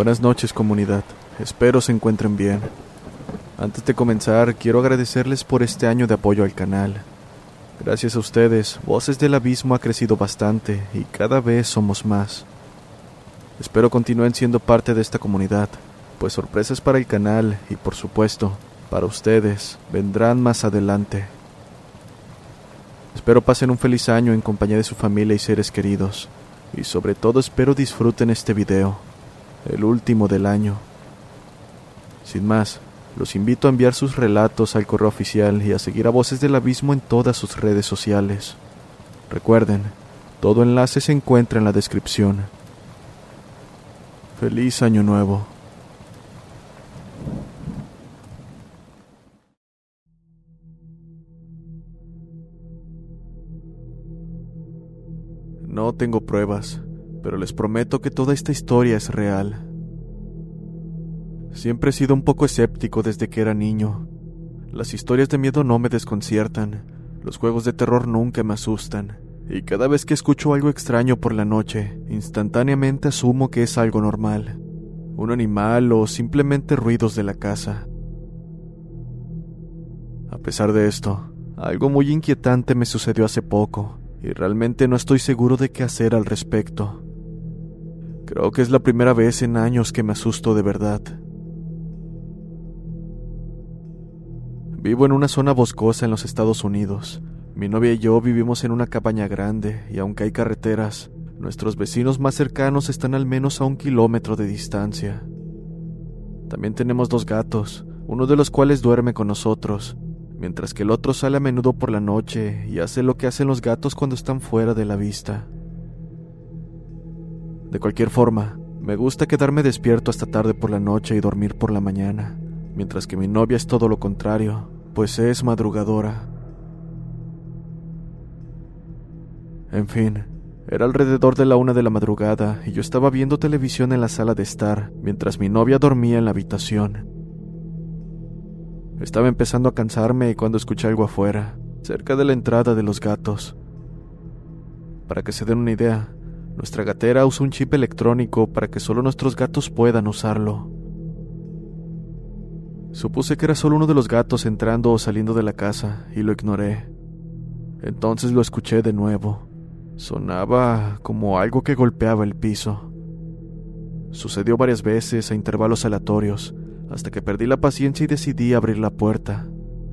Buenas noches comunidad, espero se encuentren bien. Antes de comenzar, quiero agradecerles por este año de apoyo al canal. Gracias a ustedes, Voces del Abismo ha crecido bastante y cada vez somos más. Espero continúen siendo parte de esta comunidad, pues sorpresas para el canal y por supuesto, para ustedes, vendrán más adelante. Espero pasen un feliz año en compañía de su familia y seres queridos, y sobre todo espero disfruten este video el último del año. Sin más, los invito a enviar sus relatos al correo oficial y a seguir a Voces del Abismo en todas sus redes sociales. Recuerden, todo enlace se encuentra en la descripción. Feliz Año Nuevo. No tengo pruebas, pero les prometo que toda esta historia es real. Siempre he sido un poco escéptico desde que era niño. Las historias de miedo no me desconciertan, los juegos de terror nunca me asustan, y cada vez que escucho algo extraño por la noche, instantáneamente asumo que es algo normal, un animal o simplemente ruidos de la casa. A pesar de esto, algo muy inquietante me sucedió hace poco, y realmente no estoy seguro de qué hacer al respecto. Creo que es la primera vez en años que me asusto de verdad. Vivo en una zona boscosa en los Estados Unidos. Mi novia y yo vivimos en una cabaña grande y aunque hay carreteras, nuestros vecinos más cercanos están al menos a un kilómetro de distancia. También tenemos dos gatos, uno de los cuales duerme con nosotros, mientras que el otro sale a menudo por la noche y hace lo que hacen los gatos cuando están fuera de la vista. De cualquier forma, me gusta quedarme despierto hasta tarde por la noche y dormir por la mañana, mientras que mi novia es todo lo contrario, pues es madrugadora. En fin, era alrededor de la una de la madrugada y yo estaba viendo televisión en la sala de estar, mientras mi novia dormía en la habitación. Estaba empezando a cansarme cuando escuché algo afuera, cerca de la entrada de los gatos. Para que se den una idea, nuestra gatera usa un chip electrónico para que solo nuestros gatos puedan usarlo. Supuse que era solo uno de los gatos entrando o saliendo de la casa y lo ignoré. Entonces lo escuché de nuevo. Sonaba como algo que golpeaba el piso. Sucedió varias veces a intervalos aleatorios, hasta que perdí la paciencia y decidí abrir la puerta.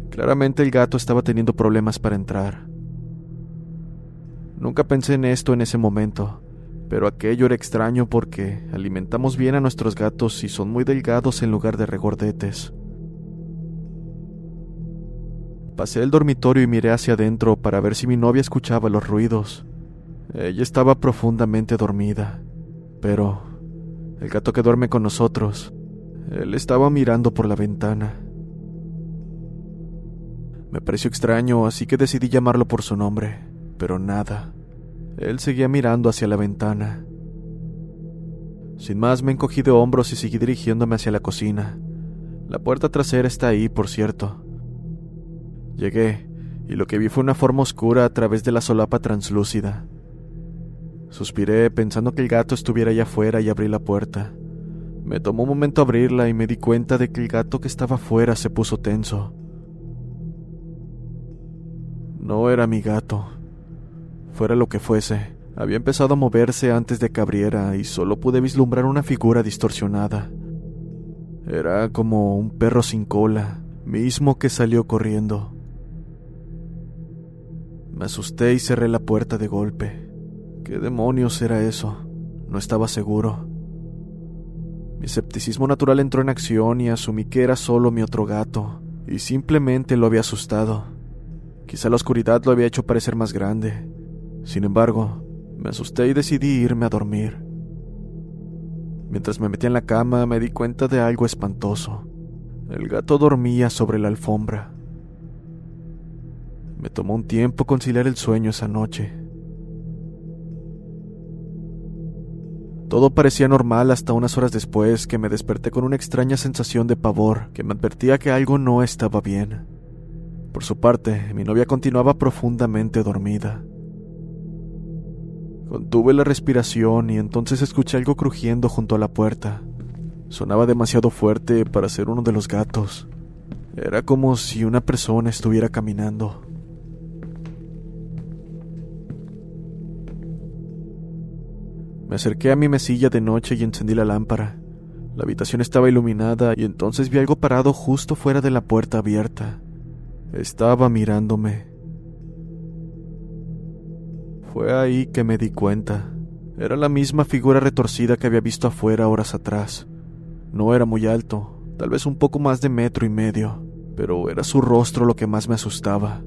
Claramente el gato estaba teniendo problemas para entrar. Nunca pensé en esto en ese momento, pero aquello era extraño porque alimentamos bien a nuestros gatos y son muy delgados en lugar de regordetes. Pasé el dormitorio y miré hacia adentro para ver si mi novia escuchaba los ruidos. Ella estaba profundamente dormida, pero el gato que duerme con nosotros, él estaba mirando por la ventana. Me pareció extraño, así que decidí llamarlo por su nombre, pero nada. Él seguía mirando hacia la ventana. Sin más me encogí de hombros y seguí dirigiéndome hacia la cocina. La puerta trasera está ahí, por cierto. Llegué, y lo que vi fue una forma oscura a través de la solapa translúcida. Suspiré pensando que el gato estuviera allá afuera y abrí la puerta. Me tomó un momento abrirla y me di cuenta de que el gato que estaba afuera se puso tenso. No era mi gato. Fuera lo que fuese, había empezado a moverse antes de que abriera y solo pude vislumbrar una figura distorsionada. Era como un perro sin cola, mismo que salió corriendo. Me asusté y cerré la puerta de golpe. ¿Qué demonios era eso? No estaba seguro. Mi escepticismo natural entró en acción y asumí que era solo mi otro gato, y simplemente lo había asustado. Quizá la oscuridad lo había hecho parecer más grande, Sin embargo, me asusté y decidí irme a dormir. Mientras me metí en la cama me di cuenta de algo espantoso. El gato dormía sobre la alfombra. Me tomó un tiempo conciliar el sueño esa noche. Todo parecía normal hasta unas horas después que me desperté con una extraña sensación de pavor que me advertía que algo no estaba bien. Por su parte, mi novia continuaba profundamente dormida. Contuve la respiración y entonces escuché algo crujiendo junto a la puerta. Sonaba demasiado fuerte para ser uno de los gatos. Era como si una persona estuviera caminando. Me acerqué a mi mesilla de noche y encendí la lámpara. La habitación estaba iluminada y entonces vi algo parado justo fuera de la puerta abierta. Estaba mirándome. Fue ahí que me di cuenta. Era la misma figura retorcida que había visto afuera horas atrás. No era muy alto, tal vez un poco más de metro y medio, pero era su rostro lo que más me asustaba.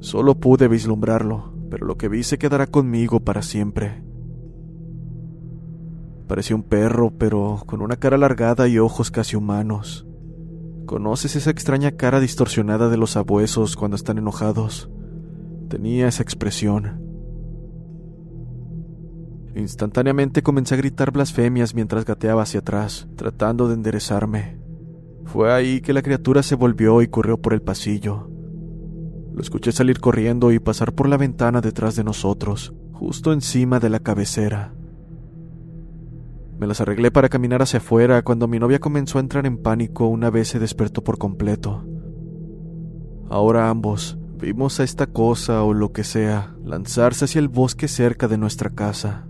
Solo pude vislumbrarlo, pero lo que vi se quedará conmigo para siempre. Parecía un perro, pero con una cara alargada y ojos casi humanos. ¿Conoces esa extraña cara distorsionada de los abuesos cuando están enojados? Tenía esa expresión. Instantáneamente comencé a gritar blasfemias mientras gateaba hacia atrás, tratando de enderezarme. Fue ahí que la criatura se volvió y corrió por el pasillo. Lo escuché salir corriendo y pasar por la ventana detrás de nosotros, justo encima de la cabecera. Me las arreglé para caminar hacia afuera cuando mi novia comenzó a entrar en pánico una vez se despertó por completo. Ahora ambos vimos a esta cosa o lo que sea lanzarse hacia el bosque cerca de nuestra casa.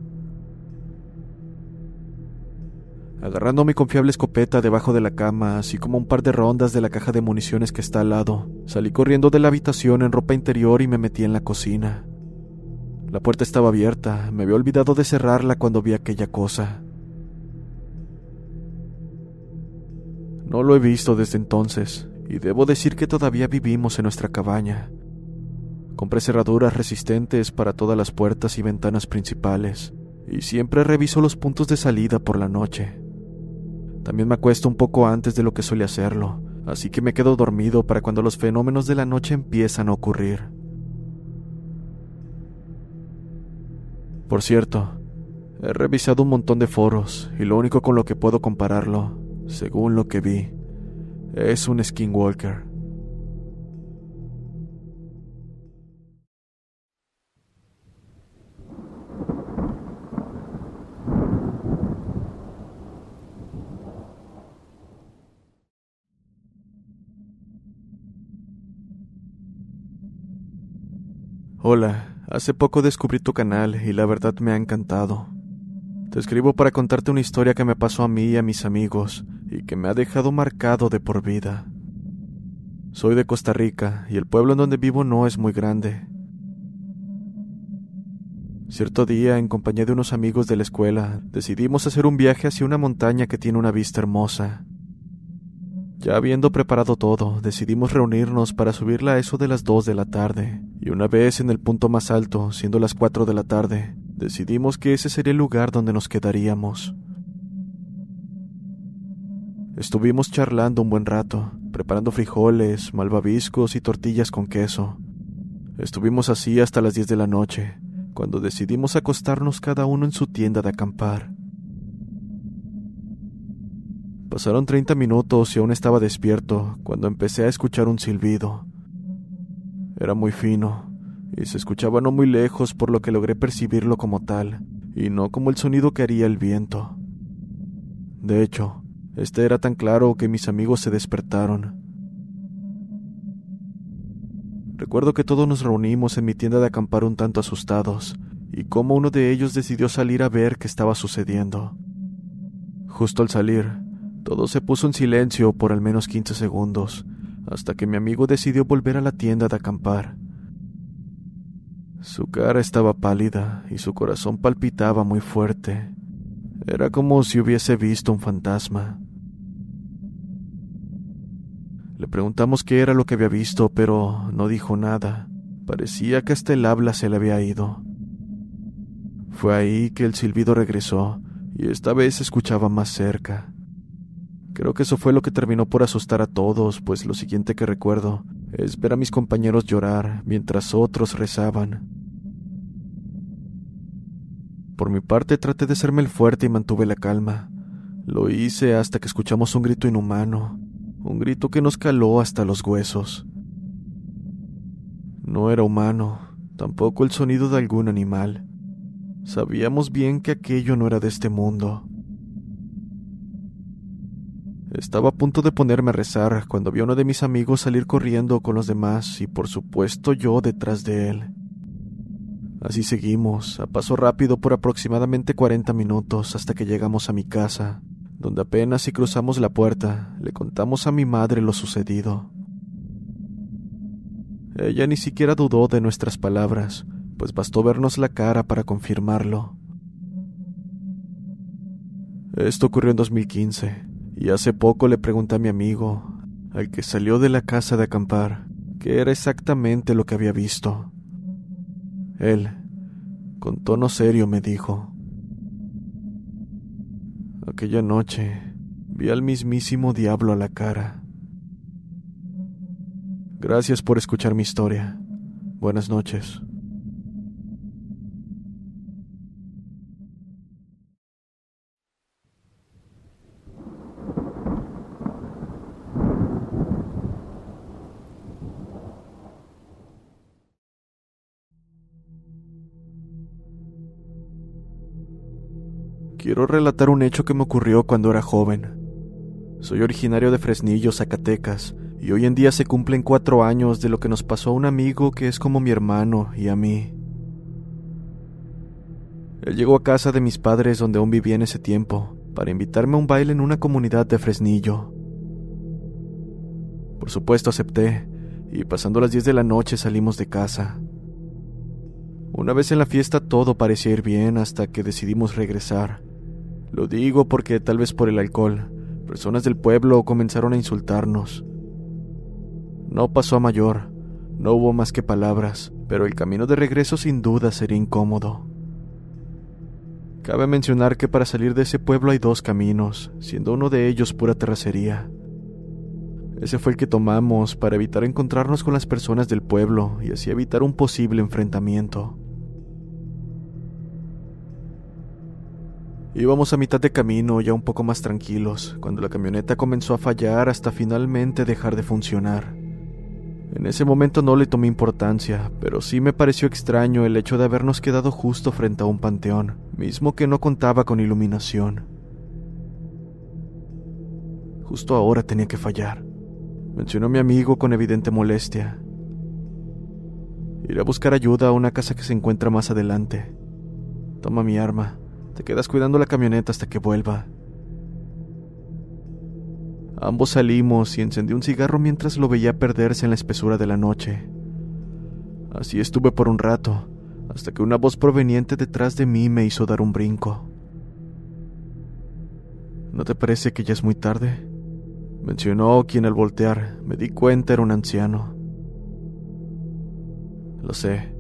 Agarrando mi confiable escopeta debajo de la cama, así como un par de rondas de la caja de municiones que está al lado, salí corriendo de la habitación en ropa interior y me metí en la cocina. La puerta estaba abierta, me había olvidado de cerrarla cuando vi aquella cosa. No lo he visto desde entonces, y debo decir que todavía vivimos en nuestra cabaña. Compré cerraduras resistentes para todas las puertas y ventanas principales, y siempre reviso los puntos de salida por la noche. También me acuesto un poco antes de lo que suele hacerlo, así que me quedo dormido para cuando los fenómenos de la noche empiezan a ocurrir. Por cierto, he revisado un montón de foros y lo único con lo que puedo compararlo, según lo que vi, es un skinwalker. Hola, hace poco descubrí tu canal y la verdad me ha encantado. Te escribo para contarte una historia que me pasó a mí y a mis amigos y que me ha dejado marcado de por vida. Soy de Costa Rica y el pueblo en donde vivo no es muy grande. Cierto día, en compañía de unos amigos de la escuela, decidimos hacer un viaje hacia una montaña que tiene una vista hermosa. Ya habiendo preparado todo, decidimos reunirnos para subirla a eso de las dos de la tarde, y una vez en el punto más alto, siendo las cuatro de la tarde, decidimos que ese sería el lugar donde nos quedaríamos. Estuvimos charlando un buen rato, preparando frijoles, malvaviscos y tortillas con queso. Estuvimos así hasta las diez de la noche, cuando decidimos acostarnos cada uno en su tienda de acampar. Pasaron treinta minutos y aún estaba despierto cuando empecé a escuchar un silbido. Era muy fino y se escuchaba no muy lejos por lo que logré percibirlo como tal y no como el sonido que haría el viento. De hecho, este era tan claro que mis amigos se despertaron. Recuerdo que todos nos reunimos en mi tienda de acampar un tanto asustados, y cómo uno de ellos decidió salir a ver qué estaba sucediendo. Justo al salir, todo se puso en silencio por al menos quince segundos, hasta que mi amigo decidió volver a la tienda de acampar. Su cara estaba pálida y su corazón palpitaba muy fuerte. Era como si hubiese visto un fantasma. Le preguntamos qué era lo que había visto, pero no dijo nada. Parecía que hasta el habla se le había ido. Fue ahí que el silbido regresó y esta vez se escuchaba más cerca. Creo que eso fue lo que terminó por asustar a todos, pues lo siguiente que recuerdo es ver a mis compañeros llorar mientras otros rezaban. Por mi parte traté de serme el fuerte y mantuve la calma. Lo hice hasta que escuchamos un grito inhumano, un grito que nos caló hasta los huesos. No era humano, tampoco el sonido de algún animal. Sabíamos bien que aquello no era de este mundo. Estaba a punto de ponerme a rezar cuando vi a uno de mis amigos salir corriendo con los demás y por supuesto yo detrás de él. Así seguimos, a paso rápido por aproximadamente 40 minutos hasta que llegamos a mi casa, donde apenas si cruzamos la puerta le contamos a mi madre lo sucedido. Ella ni siquiera dudó de nuestras palabras, pues bastó vernos la cara para confirmarlo. Esto ocurrió en 2015, y hace poco le pregunté a mi amigo, al que salió de la casa de acampar, qué era exactamente lo que había visto. Él, con tono serio, me dijo, Aquella noche vi al mismísimo diablo a la cara. Gracias por escuchar mi historia. Buenas noches. Quiero relatar un hecho que me ocurrió cuando era joven. Soy originario de Fresnillo, Zacatecas, y hoy en día se cumplen cuatro años de lo que nos pasó a un amigo que es como mi hermano y a mí. Él llegó a casa de mis padres donde aún vivía en ese tiempo, para invitarme a un baile en una comunidad de Fresnillo. Por supuesto acepté, y pasando las 10 de la noche salimos de casa. Una vez en la fiesta todo parecía ir bien hasta que decidimos regresar. Lo digo porque tal vez por el alcohol, personas del pueblo comenzaron a insultarnos. No pasó a mayor, no hubo más que palabras, pero el camino de regreso sin duda sería incómodo. Cabe mencionar que para salir de ese pueblo hay dos caminos, siendo uno de ellos pura terracería. Ese fue el que tomamos para evitar encontrarnos con las personas del pueblo y así evitar un posible enfrentamiento. Íbamos a mitad de camino, ya un poco más tranquilos, cuando la camioneta comenzó a fallar hasta finalmente dejar de funcionar. En ese momento no le tomé importancia, pero sí me pareció extraño el hecho de habernos quedado justo frente a un panteón, mismo que no contaba con iluminación. Justo ahora tenía que fallar, mencionó mi amigo con evidente molestia. Iré a buscar ayuda a una casa que se encuentra más adelante. Toma mi arma. Quedas cuidando la camioneta hasta que vuelva. Ambos salimos y encendí un cigarro mientras lo veía perderse en la espesura de la noche. Así estuve por un rato, hasta que una voz proveniente detrás de mí me hizo dar un brinco. ¿No te parece que ya es muy tarde? Mencionó quien al voltear me di cuenta era un anciano. Lo sé,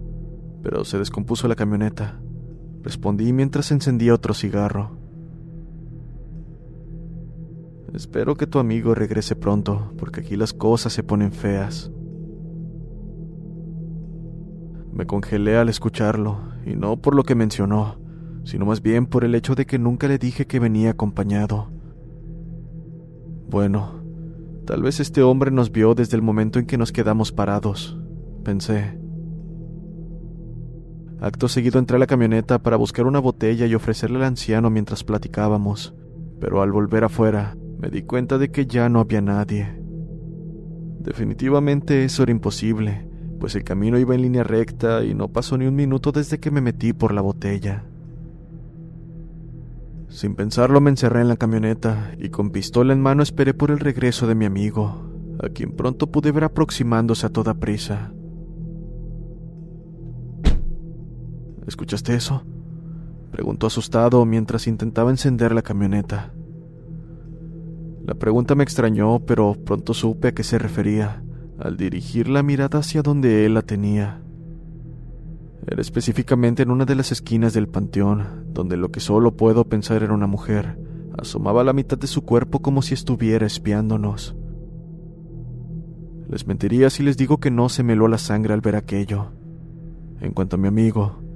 pero se descompuso la camioneta. Respondí mientras encendía otro cigarro. Espero que tu amigo regrese pronto, porque aquí las cosas se ponen feas. Me congelé al escucharlo, y no por lo que mencionó, sino más bien por el hecho de que nunca le dije que venía acompañado. Bueno, tal vez este hombre nos vio desde el momento en que nos quedamos parados, pensé. Acto seguido entré a la camioneta para buscar una botella y ofrecerle al anciano mientras platicábamos, pero al volver afuera me di cuenta de que ya no había nadie. Definitivamente eso era imposible, pues el camino iba en línea recta y no pasó ni un minuto desde que me metí por la botella. Sin pensarlo me encerré en la camioneta y con pistola en mano esperé por el regreso de mi amigo, a quien pronto pude ver aproximándose a toda prisa. ¿Escuchaste eso? Preguntó asustado mientras intentaba encender la camioneta. La pregunta me extrañó, pero pronto supe a qué se refería, al dirigir la mirada hacia donde él la tenía, Era específicamente en una de las esquinas del panteón, donde lo que solo puedo pensar era una mujer. Asomaba la mitad de su cuerpo como si estuviera espiándonos. Les mentiría si les digo que no se me la sangre al ver aquello. En cuanto a mi amigo,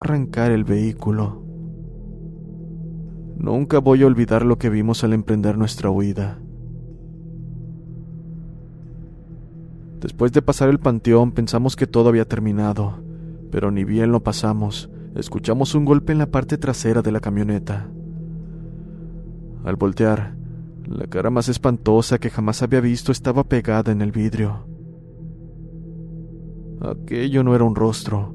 Arrancar el vehículo. Nunca voy a olvidar lo que vimos al emprender nuestra huida. Después de pasar el panteón pensamos que todo había terminado, pero ni bien lo pasamos, escuchamos un golpe en la parte trasera de la camioneta. Al voltear, la cara más espantosa que jamás había visto estaba pegada en el vidrio. Aquello no era un rostro,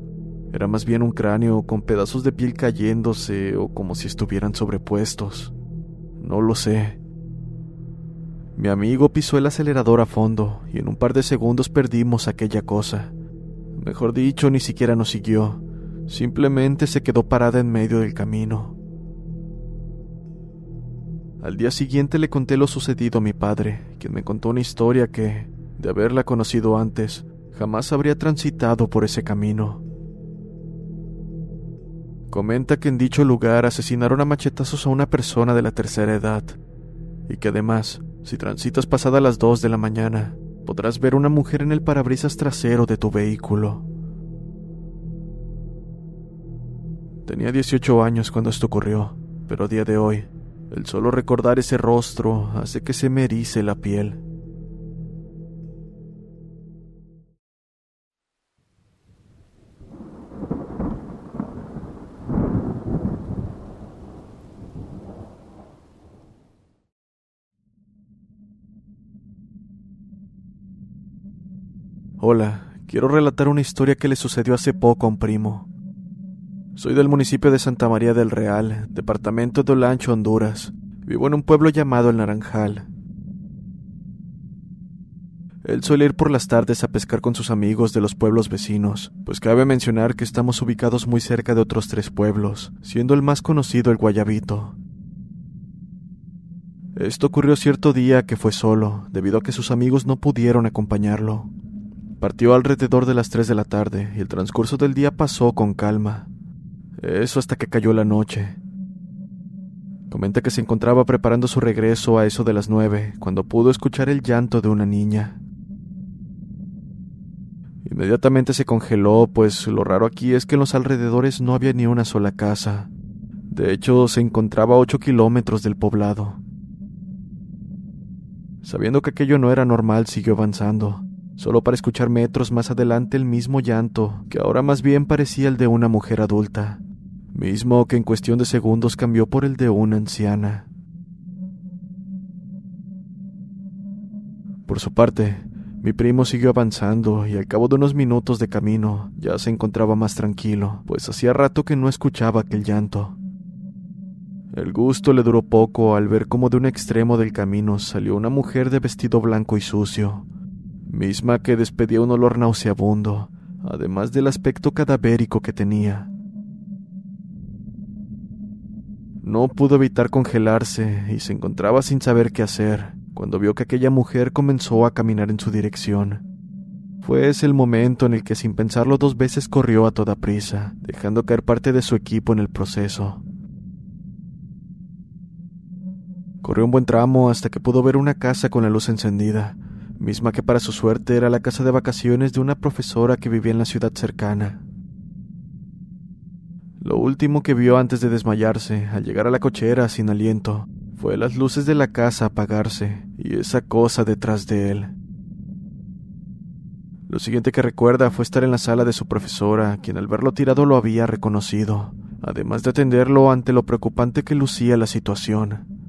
era más bien un cráneo con pedazos de piel cayéndose o como si estuvieran sobrepuestos. No lo sé. Mi amigo pisó el acelerador a fondo y en un par de segundos perdimos aquella cosa. Mejor dicho, ni siquiera nos siguió. Simplemente se quedó parada en medio del camino. Al día siguiente le conté lo sucedido a mi padre, quien me contó una historia que, de haberla conocido antes, jamás habría transitado por ese camino. Comenta que en dicho lugar asesinaron a machetazos a una persona de la tercera edad, y que además, si transitas pasada las 2 de la mañana, podrás ver una mujer en el parabrisas trasero de tu vehículo. Tenía 18 años cuando esto ocurrió, pero a día de hoy, el solo recordar ese rostro hace que se me erice la piel. Hola, quiero relatar una historia que le sucedió hace poco a un primo. Soy del municipio de Santa María del Real, departamento de Olancho, Honduras. Vivo en un pueblo llamado El Naranjal. Él suele ir por las tardes a pescar con sus amigos de los pueblos vecinos, pues cabe mencionar que estamos ubicados muy cerca de otros tres pueblos, siendo el más conocido el Guayabito. Esto ocurrió cierto día que fue solo, debido a que sus amigos no pudieron acompañarlo. Partió alrededor de las 3 de la tarde y el transcurso del día pasó con calma. Eso hasta que cayó la noche. Comenta que se encontraba preparando su regreso a eso de las nueve, cuando pudo escuchar el llanto de una niña. Inmediatamente se congeló, pues lo raro aquí es que en los alrededores no había ni una sola casa. De hecho, se encontraba a ocho kilómetros del poblado. Sabiendo que aquello no era normal, siguió avanzando solo para escuchar metros más adelante el mismo llanto, que ahora más bien parecía el de una mujer adulta, mismo que en cuestión de segundos cambió por el de una anciana. Por su parte, mi primo siguió avanzando y al cabo de unos minutos de camino ya se encontraba más tranquilo, pues hacía rato que no escuchaba aquel llanto. El gusto le duró poco al ver cómo de un extremo del camino salió una mujer de vestido blanco y sucio, misma que despedía un olor nauseabundo, además del aspecto cadavérico que tenía. No pudo evitar congelarse y se encontraba sin saber qué hacer cuando vio que aquella mujer comenzó a caminar en su dirección. Fue ese el momento en el que sin pensarlo dos veces corrió a toda prisa, dejando caer parte de su equipo en el proceso. Corrió un buen tramo hasta que pudo ver una casa con la luz encendida, misma que para su suerte era la casa de vacaciones de una profesora que vivía en la ciudad cercana. Lo último que vio antes de desmayarse, al llegar a la cochera sin aliento, fue las luces de la casa apagarse y esa cosa detrás de él. Lo siguiente que recuerda fue estar en la sala de su profesora, quien al verlo tirado lo había reconocido, además de atenderlo ante lo preocupante que lucía la situación.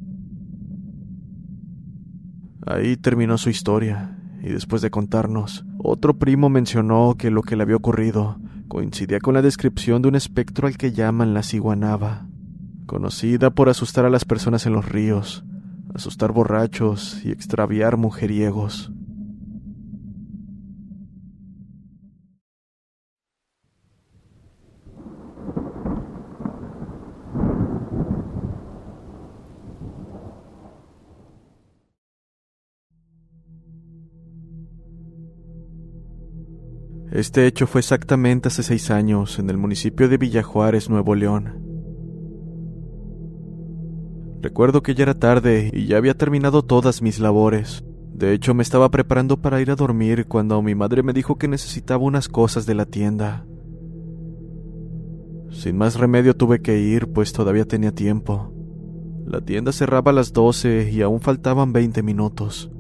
Ahí terminó su historia, y después de contarnos, otro primo mencionó que lo que le había ocurrido coincidía con la descripción de un espectro al que llaman la ciguanaba, conocida por asustar a las personas en los ríos, asustar borrachos y extraviar mujeriegos. Este hecho fue exactamente hace seis años en el municipio de Villajuárez, Nuevo León. Recuerdo que ya era tarde y ya había terminado todas mis labores. De hecho, me estaba preparando para ir a dormir cuando mi madre me dijo que necesitaba unas cosas de la tienda. Sin más remedio tuve que ir, pues todavía tenía tiempo. La tienda cerraba a las 12 y aún faltaban 20 minutos.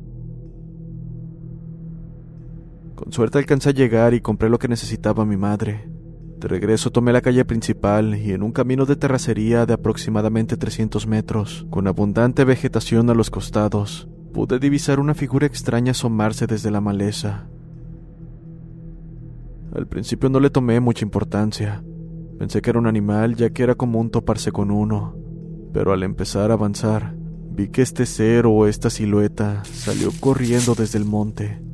Con suerte alcancé a llegar y compré lo que necesitaba mi madre. De regreso tomé la calle principal y en un camino de terracería de aproximadamente 300 metros, con abundante vegetación a los costados, pude divisar una figura extraña asomarse desde la maleza. Al principio no le tomé mucha importancia. Pensé que era un animal ya que era común toparse con uno, pero al empezar a avanzar, vi que este ser o esta silueta salió corriendo desde el monte.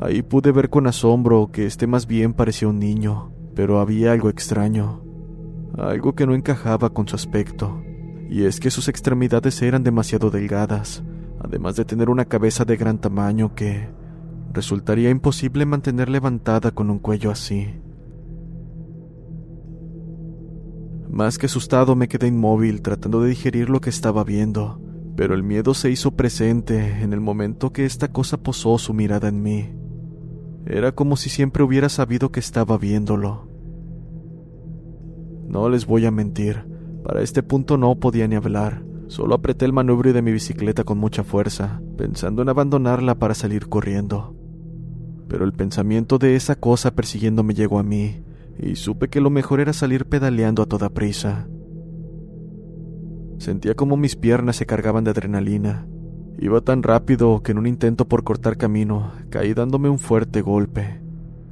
Ahí pude ver con asombro que este más bien parecía un niño, pero había algo extraño, algo que no encajaba con su aspecto, y es que sus extremidades eran demasiado delgadas, además de tener una cabeza de gran tamaño que resultaría imposible mantener levantada con un cuello así. Más que asustado me quedé inmóvil tratando de digerir lo que estaba viendo, pero el miedo se hizo presente en el momento que esta cosa posó su mirada en mí. Era como si siempre hubiera sabido que estaba viéndolo. No les voy a mentir, para este punto no podía ni hablar, solo apreté el manubrio de mi bicicleta con mucha fuerza, pensando en abandonarla para salir corriendo. Pero el pensamiento de esa cosa persiguiéndome llegó a mí, y supe que lo mejor era salir pedaleando a toda prisa. Sentía como mis piernas se cargaban de adrenalina, Iba tan rápido que en un intento por cortar camino caí dándome un fuerte golpe.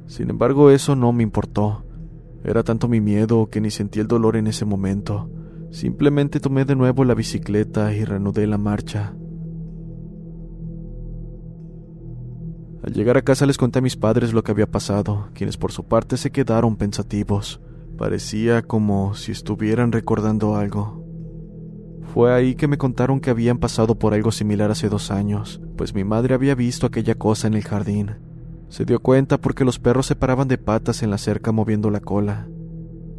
Sin embargo, eso no me importó. Era tanto mi miedo que ni sentí el dolor en ese momento. Simplemente tomé de nuevo la bicicleta y reanudé la marcha. Al llegar a casa les conté a mis padres lo que había pasado, quienes por su parte se quedaron pensativos. Parecía como si estuvieran recordando algo. Fue ahí que me contaron que habían pasado por algo similar hace dos años, pues mi madre había visto aquella cosa en el jardín. Se dio cuenta porque los perros se paraban de patas en la cerca moviendo la cola.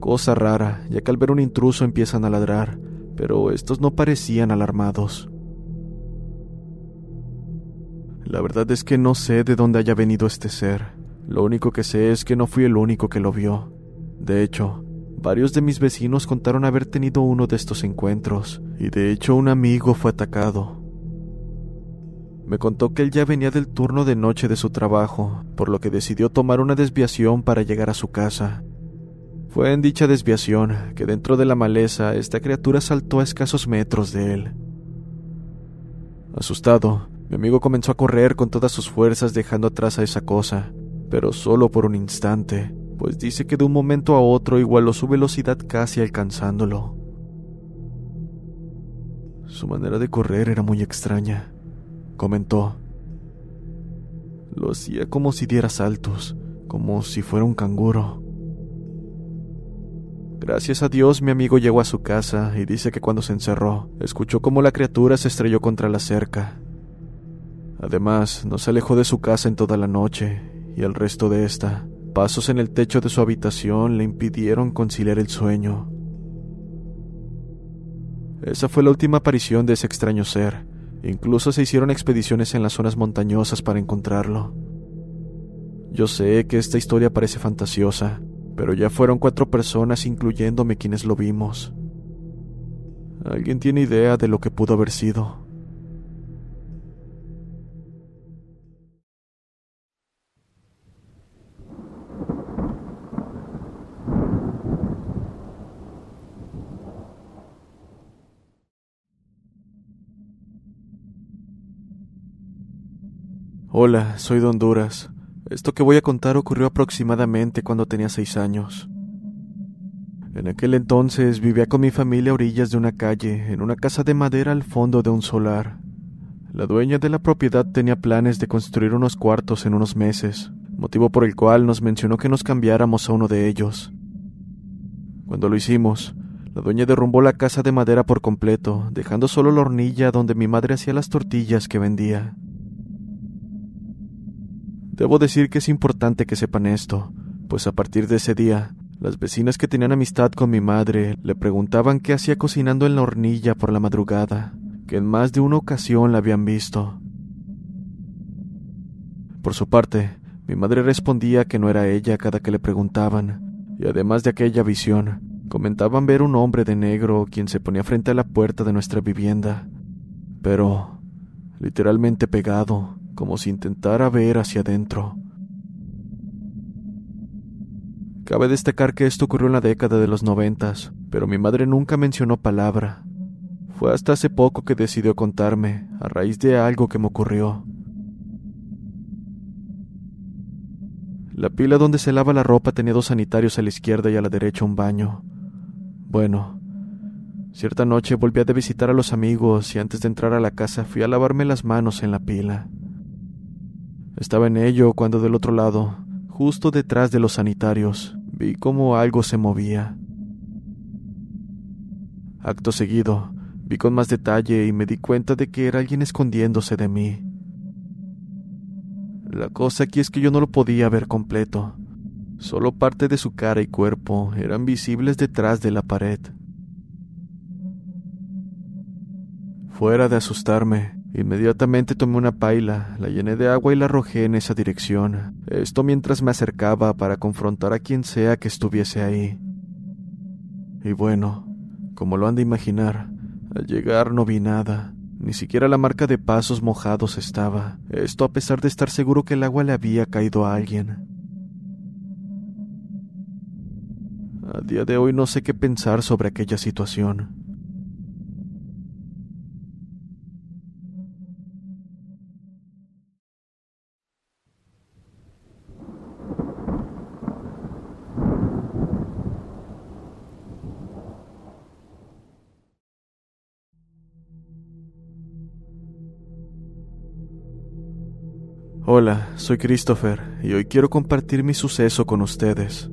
Cosa rara, ya que al ver un intruso empiezan a ladrar, pero estos no parecían alarmados. La verdad es que no sé de dónde haya venido este ser. Lo único que sé es que no fui el único que lo vio. De hecho, Varios de mis vecinos contaron haber tenido uno de estos encuentros, y de hecho un amigo fue atacado. Me contó que él ya venía del turno de noche de su trabajo, por lo que decidió tomar una desviación para llegar a su casa. Fue en dicha desviación que dentro de la maleza esta criatura saltó a escasos metros de él. Asustado, mi amigo comenzó a correr con todas sus fuerzas dejando atrás a esa cosa, pero solo por un instante, pues dice que de un momento a otro igualó su velocidad casi alcanzándolo. Su manera de correr era muy extraña, comentó. Lo hacía como si diera saltos, como si fuera un canguro. Gracias a Dios mi amigo llegó a su casa y dice que cuando se encerró, escuchó cómo la criatura se estrelló contra la cerca. Además, no se alejó de su casa en toda la noche, y el resto de esta, pasos en el techo de su habitación le impidieron conciliar el sueño. Esa fue la última aparición de ese extraño ser. Incluso se hicieron expediciones en las zonas montañosas para encontrarlo. Yo sé que esta historia parece fantasiosa, pero ya fueron cuatro personas, incluyéndome, quienes lo vimos. ¿Alguien tiene idea de lo que pudo haber sido? Hola, soy de Honduras. Esto que voy a contar ocurrió aproximadamente cuando tenía seis años. En aquel entonces vivía con mi familia a orillas de una calle, en una casa de madera al fondo de un solar. La dueña de la propiedad tenía planes de construir unos cuartos en unos meses, motivo por el cual nos mencionó que nos cambiáramos a uno de ellos. Cuando lo hicimos, la dueña derrumbó la casa de madera por completo, dejando solo la hornilla donde mi madre hacía las tortillas que vendía. Debo decir que es importante que sepan esto, pues a partir de ese día, las vecinas que tenían amistad con mi madre le preguntaban qué hacía cocinando en la hornilla por la madrugada, que en más de una ocasión la habían visto. Por su parte, mi madre respondía que no era ella cada que le preguntaban, y además de aquella visión, comentaban ver un hombre de negro quien se ponía frente a la puerta de nuestra vivienda, pero literalmente pegado, como si intentara ver hacia adentro. Cabe destacar que esto ocurrió en la década de los noventas, pero mi madre nunca mencionó palabra. Fue hasta hace poco que decidió contarme, a raíz de algo que me ocurrió. La pila donde se lava la ropa tenía dos sanitarios a la izquierda y a la derecha un baño. Bueno, cierta noche volví a de visitar a los amigos y antes de entrar a la casa fui a lavarme las manos en la pila. Estaba en ello cuando del otro lado, justo detrás de los sanitarios, vi como algo se movía. Acto seguido, vi con más detalle y me di cuenta de que era alguien escondiéndose de mí. La cosa aquí es que yo no lo podía ver completo. Solo parte de su cara y cuerpo eran visibles detrás de la pared. Fuera de asustarme, Inmediatamente tomé una paila, la llené de agua y la arrojé en esa dirección. Esto mientras me acercaba para confrontar a quien sea que estuviese ahí. Y bueno, como lo han de imaginar, al llegar no vi nada. Ni siquiera la marca de pasos mojados estaba. Esto a pesar de estar seguro que el agua le había caído a alguien. A día de hoy no sé qué pensar sobre aquella situación. Hola, soy Christopher y hoy quiero compartir mi suceso con ustedes.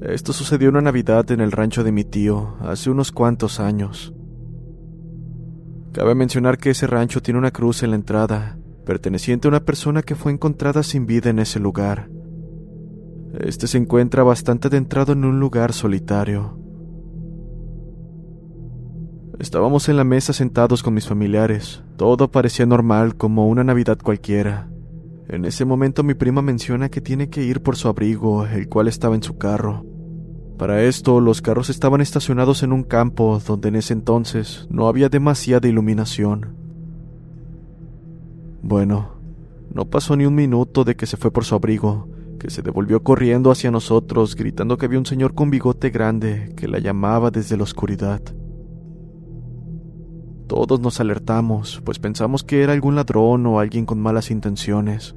Esto sucedió una Navidad en el rancho de mi tío, hace unos cuantos años. Cabe mencionar que ese rancho tiene una cruz en la entrada, perteneciente a una persona que fue encontrada sin vida en ese lugar. Este se encuentra bastante adentrado en un lugar solitario. Estábamos en la mesa sentados con mis familiares. Todo parecía normal como una Navidad cualquiera. En ese momento mi prima menciona que tiene que ir por su abrigo, el cual estaba en su carro. Para esto, los carros estaban estacionados en un campo donde en ese entonces no había demasiada iluminación. Bueno, no pasó ni un minuto de que se fue por su abrigo, que se devolvió corriendo hacia nosotros, gritando que había un señor con bigote grande que la llamaba desde la oscuridad. Todos nos alertamos, pues pensamos que era algún ladrón o alguien con malas intenciones.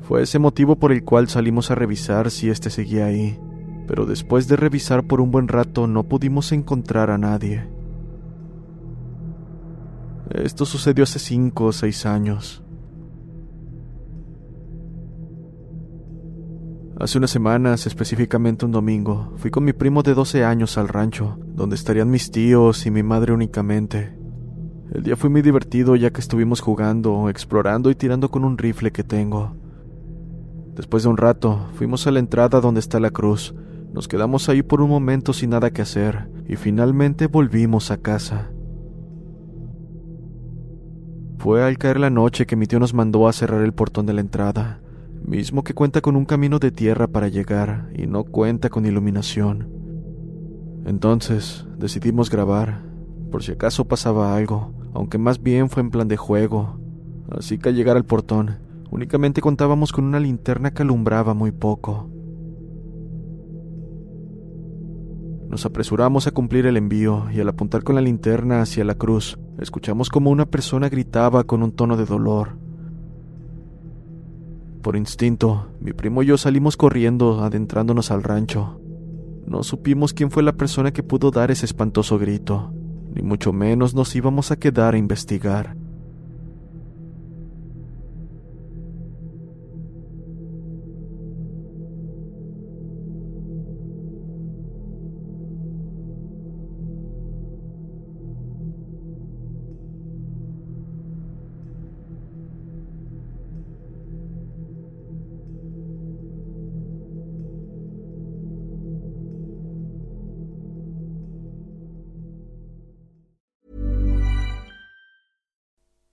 Fue ese motivo por el cual salimos a revisar si éste seguía ahí, pero después de revisar por un buen rato no pudimos encontrar a nadie. Esto sucedió hace cinco o seis años. Hace unas semanas, específicamente un domingo, fui con mi primo de 12 años al rancho, donde estarían mis tíos y mi madre únicamente. El día fue muy divertido ya que estuvimos jugando, explorando y tirando con un rifle que tengo. Después de un rato, fuimos a la entrada donde está la cruz. Nos quedamos ahí por un momento sin nada que hacer y finalmente volvimos a casa. Fue al caer la noche que mi tío nos mandó a cerrar el portón de la entrada, mismo que cuenta con un camino de tierra para llegar y no cuenta con iluminación. Entonces decidimos grabar, por si acaso pasaba algo, aunque más bien fue en plan de juego. Así que al llegar al portón, únicamente contábamos con una linterna que alumbraba muy poco. Nos apresuramos a cumplir el envío y al apuntar con la linterna hacia la cruz, escuchamos como una persona gritaba con un tono de dolor. Por instinto, mi primo y yo salimos corriendo, adentrándonos al rancho. No supimos quién fue la persona que pudo dar ese espantoso grito, ni mucho menos nos íbamos a quedar a investigar.